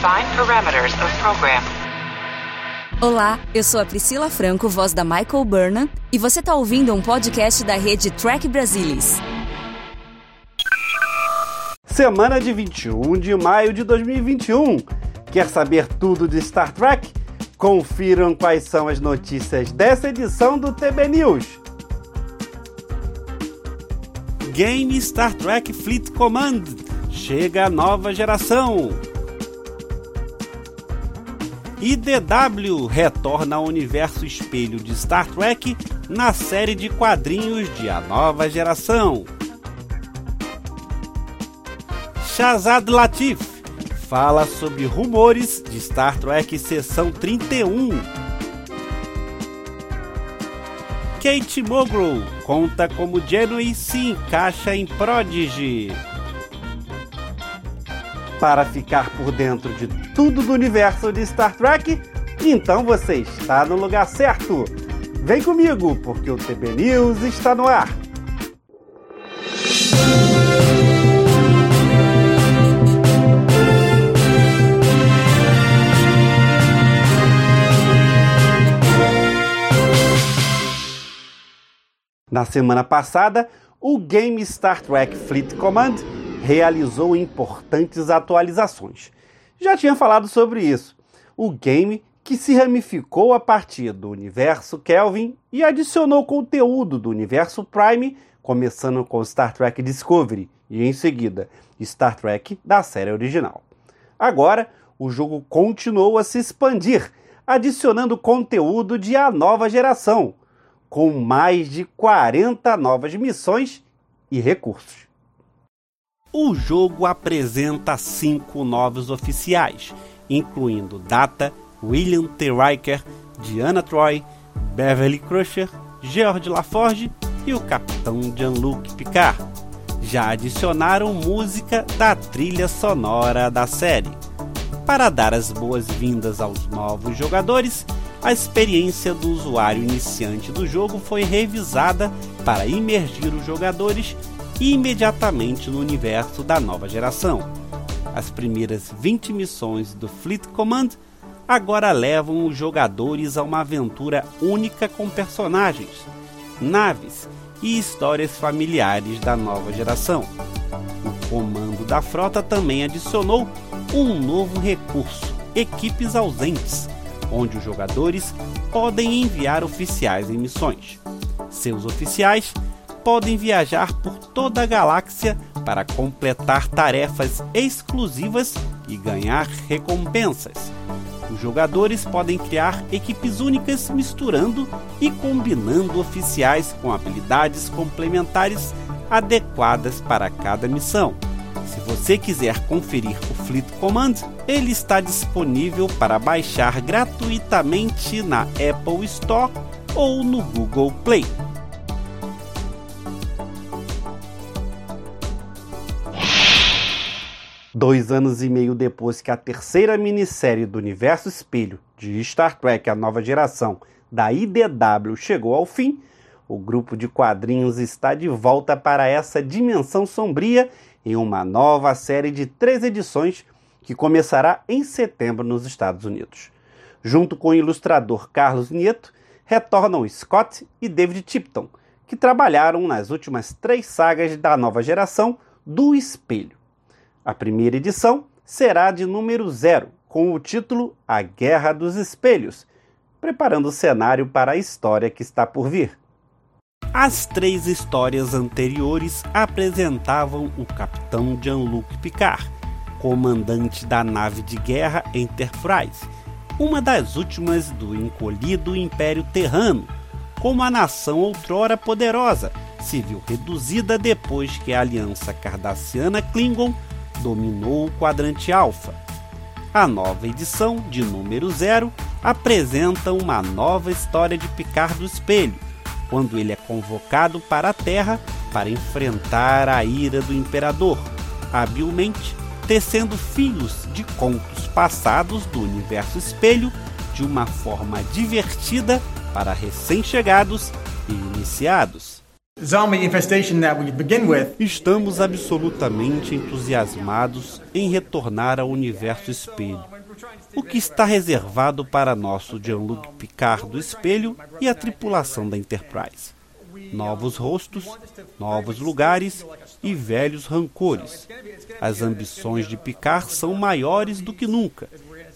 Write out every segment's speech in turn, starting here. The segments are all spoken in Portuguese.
Define parameters of program. Olá, eu sou a Priscila Franco, voz da Michael Burnham, e você está ouvindo um podcast da rede Track Brasilis. Semana de 21 de maio de 2021. Quer saber tudo de Star Trek? Confiram quais são as notícias dessa edição do TB News. Game Star Trek Fleet Command chega a nova geração. IDW retorna ao universo espelho de Star Trek na série de quadrinhos de A Nova Geração. Shazad Latif fala sobre rumores de Star Trek Seção 31. Kate Mulgrew conta como Janeway se encaixa em Prodigy. Para ficar por dentro de tudo do universo de Star Trek, então você está no lugar certo. Vem comigo, porque o TB News está no ar. Na semana passada, o game Star Trek Fleet Command realizou importantes atualizações. Já tinha falado sobre isso. O game que se ramificou a partir do universo Kelvin e adicionou conteúdo do universo Prime, começando com Star Trek Discovery e em seguida Star Trek da série original. Agora, o jogo continuou a se expandir, adicionando conteúdo de A Nova Geração, com mais de 40 novas missões e recursos. O jogo apresenta cinco novos oficiais, incluindo Data, William T. Riker, Diana Troy, Beverly Crusher, George LaForge e o Capitão Jean-Luc Picard. Já adicionaram música da trilha sonora da série. Para dar as boas-vindas aos novos jogadores, a experiência do usuário iniciante do jogo foi revisada para imergir os jogadores imediatamente no universo da nova geração. As primeiras 20 missões do Fleet Command agora levam os jogadores a uma aventura única com personagens, naves e histórias familiares da nova geração. O comando da frota também adicionou um novo recurso: equipes ausentes onde os jogadores podem enviar oficiais em missões. Seus oficiais podem viajar por toda a galáxia para completar tarefas exclusivas e ganhar recompensas. Os jogadores podem criar equipes únicas misturando e combinando oficiais com habilidades complementares adequadas para cada missão. Se você quiser conferir o Fleet Command, ele está disponível para baixar gratuitamente na Apple Store ou no Google Play. Dois anos e meio depois que a terceira minissérie do Universo Espelho de Star Trek A Nova Geração da IDW chegou ao fim, o grupo de quadrinhos está de volta para essa dimensão sombria em uma nova série de três edições que começará em setembro nos Estados Unidos. Junto com o ilustrador Carlos Nieto, retornam Scott e David Tipton, que trabalharam nas últimas três sagas da nova geração do Espelho. A primeira edição será de número zero, com o título A Guerra dos Espelhos, preparando o cenário para a história que está por vir. As três histórias anteriores apresentavam o capitão Jean-Luc Picard, comandante da nave de guerra Enterprise, uma das últimas do encolhido Império Terrano, com uma nação outrora poderosa, se viu reduzida depois que a aliança cardassiana Klingon dominou o quadrante Alpha. A nova edição, de número zero, apresenta uma nova história de Picard do Espelho, quando ele é convocado para a Terra para enfrentar a ira do Imperador, habilmente tecendo fios de contos passados do universo espelho de uma forma divertida para recém-chegados e iniciados. Estamos absolutamente entusiasmados em retornar ao universo espelho. O que está reservado para nosso Jean-Luc Picard do espelho e a tripulação da Enterprise. Novos rostos, novos lugares e velhos rancores. As ambições de Picard são maiores do que nunca,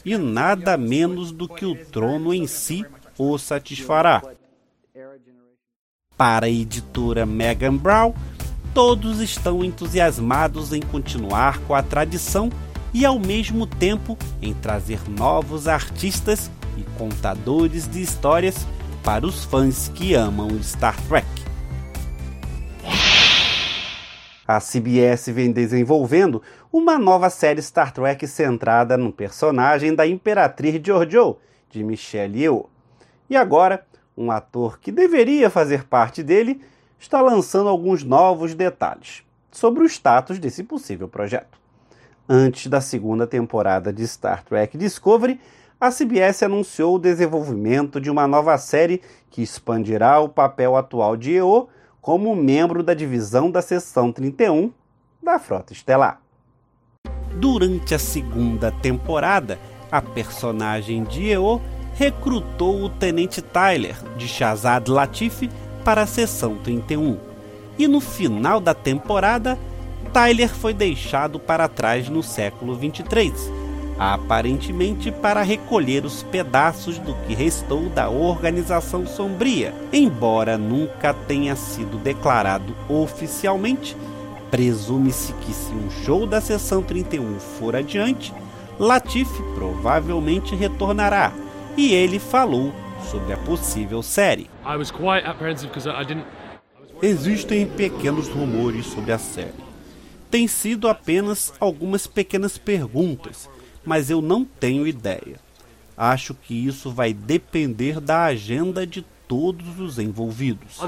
e nada menos do que o trono em si o satisfará. Para a editora Megan Brown, todos estão entusiasmados em continuar com a tradição e, ao mesmo tempo, em trazer novos artistas e contadores de histórias para os fãs que amam Star Trek. A CBS vem desenvolvendo uma nova série Star Trek centrada no personagem da Imperatriz Georgiou, de Michelle Yeoh. E agora, um ator que deveria fazer parte dele está lançando alguns novos detalhes sobre o status desse possível projeto. Antes da segunda temporada de Star Trek Discovery, a CBS anunciou o desenvolvimento de uma nova série que expandirá o papel atual de EO como membro da divisão da Seção 31 da Frota Estelar. Durante a segunda temporada, a personagem de EO recrutou o Tenente Tyler, de Shazad Latif, para a Seção 31. E no final da temporada, Tyler foi deixado para trás no século 23, aparentemente para recolher os pedaços do que restou da organização sombria. Embora nunca tenha sido declarado oficialmente, presume-se que se um show da Seção 31 for adiante, Latif provavelmente retornará e ele falou sobre a possível série. Existem pequenos rumores sobre a série. Tem sido apenas algumas pequenas perguntas, mas eu não tenho ideia. Acho que isso vai depender da agenda de todos os envolvidos.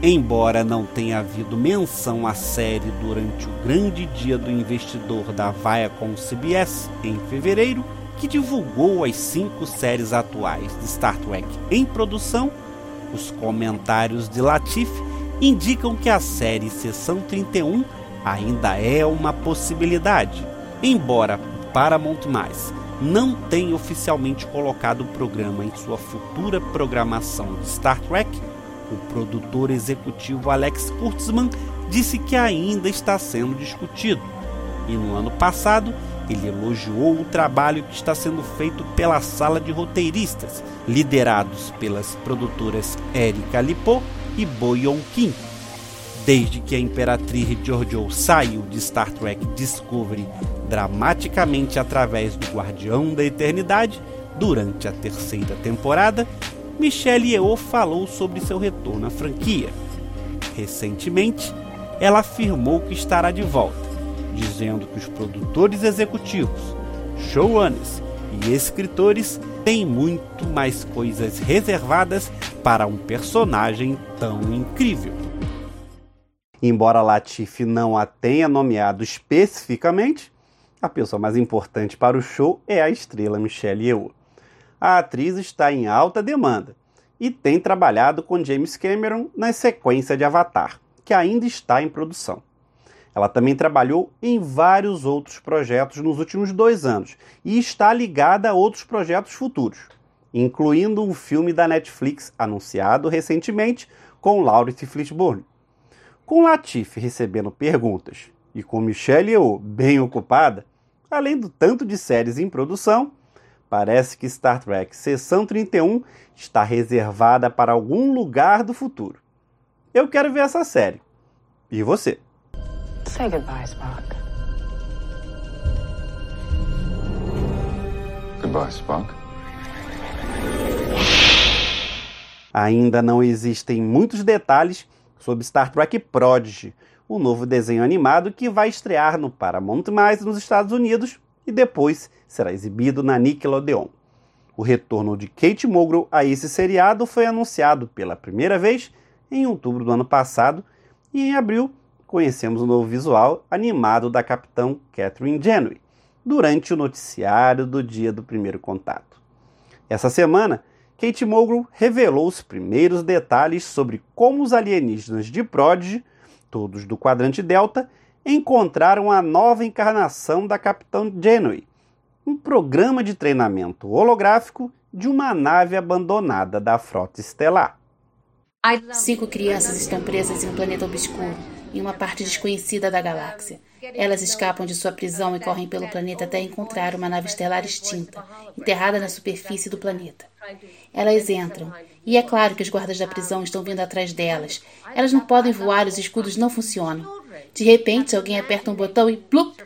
Embora não tenha havido menção à série durante o grande dia do investidor da Viacom CBS em fevereiro, que divulgou as cinco séries atuais de Star Trek em produção, os comentários de Latif indicam que a série Seção 31 ainda é uma possibilidade. Embora Paramount Mais não tenha oficialmente colocado o programa em sua futura programação de Star Trek, o produtor executivo Alex Kurtzman disse que ainda está sendo discutido. E no ano passado, ele elogiou o trabalho que está sendo feito pela sala de roteiristas, liderados pelas produtoras Erika Lipo e Boyon Kim. Desde que a Imperatriz Giorgio saiu de Star Trek Discovery dramaticamente através do Guardião da Eternidade, durante a terceira temporada, Michelle Yeoh falou sobre seu retorno à franquia. Recentemente, ela afirmou que estará de volta dizendo que os produtores executivos, showrunners e escritores têm muito mais coisas reservadas para um personagem tão incrível. Embora Latif não a tenha nomeado especificamente, a pessoa mais importante para o show é a estrela Michelle Yeoh. A atriz está em alta demanda e tem trabalhado com James Cameron na sequência de Avatar, que ainda está em produção. Ela também trabalhou em vários outros projetos nos últimos dois anos e está ligada a outros projetos futuros, incluindo um filme da Netflix anunciado recentemente com Laurence Fishburne. Com Latif recebendo perguntas e com Michelle Yeoh bem ocupada, além do tanto de séries em produção, parece que Star Trek Seção 31 está reservada para algum lugar do futuro. Eu quero ver essa série. E você? Say goodbye, Spock. Goodbye, Spock. Ainda não existem muitos detalhes sobre Star Trek Prodigy, o novo desenho animado que vai estrear no Paramount+, nos Estados Unidos e depois será exibido na Nickelodeon. O retorno de Kate Mulgrew a esse seriado foi anunciado pela primeira vez em outubro do ano passado e em abril conhecemos o novo visual animado da capitão Catherine Janeway durante o noticiário do dia do primeiro contato. Essa semana Kate Mulgrew revelou os primeiros detalhes sobre como os alienígenas de Prodigy, todos do quadrante Delta, encontraram a nova encarnação da Capitão Janeway, um programa de treinamento holográfico de uma nave abandonada da frota estelar. Cinco crianças estão presas em um planeta obscuro, em uma parte desconhecida da galáxia. Elas escapam de sua prisão e correm pelo planeta até encontrar uma nave estelar extinta, enterrada na superfície do planeta. Elas entram, e é claro que os guardas da prisão estão vindo atrás delas. Elas não podem voar, os escudos não funcionam. De repente, alguém aperta um botão e plup!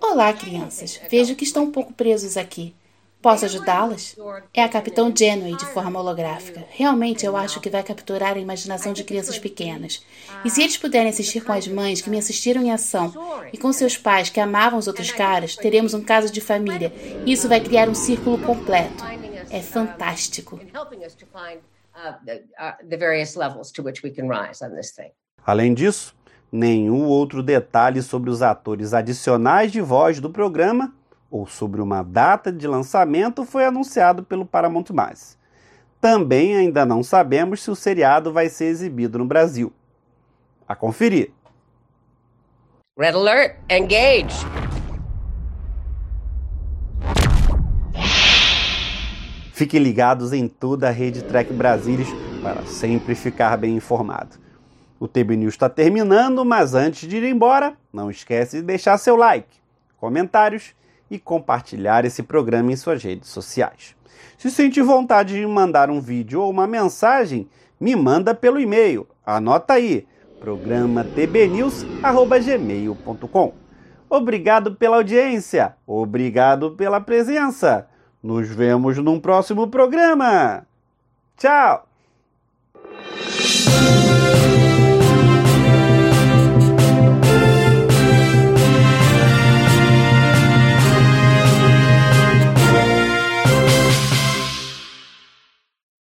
Olá, crianças. Vejo que estão um pouco presos aqui. Posso ajudá-las? É a Capitão Janeway de forma holográfica. Realmente eu acho que vai capturar a imaginação de crianças pequenas. E se eles puderem assistir com as mães que me assistiram em ação e com seus pais que amavam os outros caras, teremos um caso de família. E isso vai criar um círculo completo. É fantástico. Além disso, nenhum outro detalhe sobre os atores adicionais de voz do programa ou sobre uma data de lançamento foi anunciado pelo Paramount+. Também ainda não sabemos se o seriado vai ser exibido no Brasil. A conferir. Red Alert, engage! Fiquem ligados em toda a rede Trek Brasilis para sempre ficar bem informado. O TB News está terminando, mas antes de ir embora, não esquece de deixar seu like, comentários e compartilhar esse programa em suas redes sociais. Se sentir vontade de mandar um vídeo ou uma mensagem, me manda pelo e-mail. Anota aí, programa tbnews@gmail.com. Obrigado pela audiência, obrigado pela presença. Nos vemos num próximo programa. Tchau.